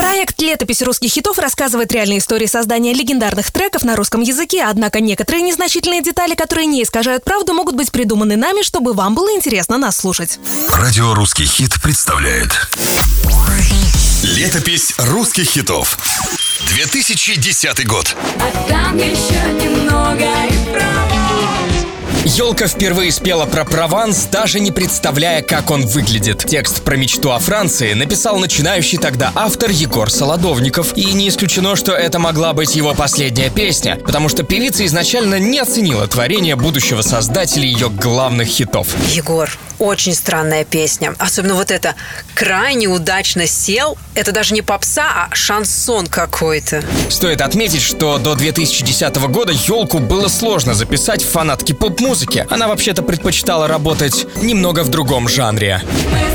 Проект «Летопись русских хитов» рассказывает реальные истории создания легендарных треков на русском языке, однако некоторые незначительные детали, которые не искажают правду, могут быть придуманы нами, чтобы вам было интересно нас слушать. Радио «Русский хит» представляет Летопись русских хитов 2010 год А там еще немного и пройдет. Елка впервые спела про Прованс, даже не представляя, как он выглядит. Текст про мечту о Франции написал начинающий тогда автор Егор Солодовников. И не исключено, что это могла быть его последняя песня, потому что певица изначально не оценила творение будущего создателя ее главных хитов. Егор, очень странная песня. Особенно вот это «крайне удачно сел». Это даже не попса, а шансон какой-то. Стоит отметить, что до 2010 года елку было сложно записать в фанатке поп-музыки. Она вообще-то предпочитала работать немного в другом жанре. Мысли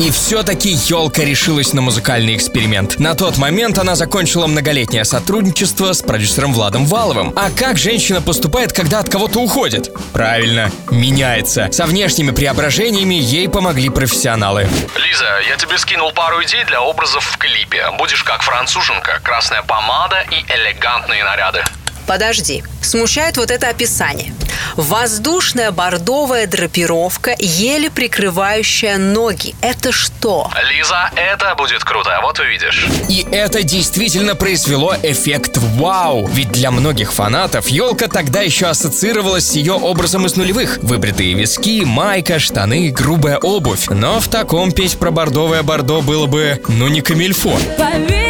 И все-таки елка решилась на музыкальный эксперимент. На тот момент она закончила многолетнее сотрудничество с продюсером Владом Валовым. А как женщина поступает, когда от кого-то уходит? Правильно, меняется. Со внешними преображениями ей помогли профессионалы. Лиза, я тебе скинул пару идей для образов в клипе. Будешь как француженка, красная помада и элегантные наряды. Подожди, смущает вот это описание. Воздушная бордовая драпировка, еле прикрывающая ноги. Это что? Лиза, это будет круто, вот увидишь. И это действительно произвело эффект вау. Ведь для многих фанатов елка тогда еще ассоциировалась с ее образом из нулевых. Выбритые виски, майка, штаны, грубая обувь. Но в таком петь про бордовое бордо было бы, ну не камильфо. Поверить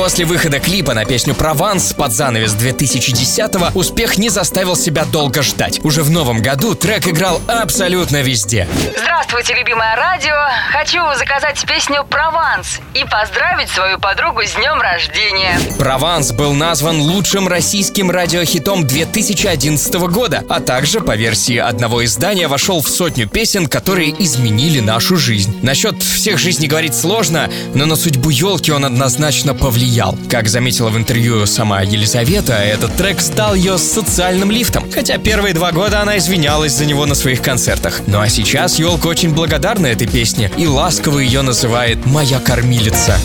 После выхода клипа на песню «Прованс» под занавес 2010-го успех не заставил себя долго ждать. Уже в новом году трек играл абсолютно везде. Здравствуйте, любимое радио! Хочу заказать песню «Прованс» и поздравить свою подругу с днем рождения. «Прованс» был назван лучшим российским радиохитом 2011 года, а также, по версии одного издания, вошел в сотню песен, которые изменили нашу жизнь. Насчет всех жизней говорить сложно, но на судьбу елки он однозначно повлиял. Как заметила в интервью сама Елизавета, этот трек стал ее социальным лифтом, хотя первые два года она извинялась за него на своих концертах. Ну а сейчас елка очень благодарна этой песне и ласково ее называет «моя кормилица».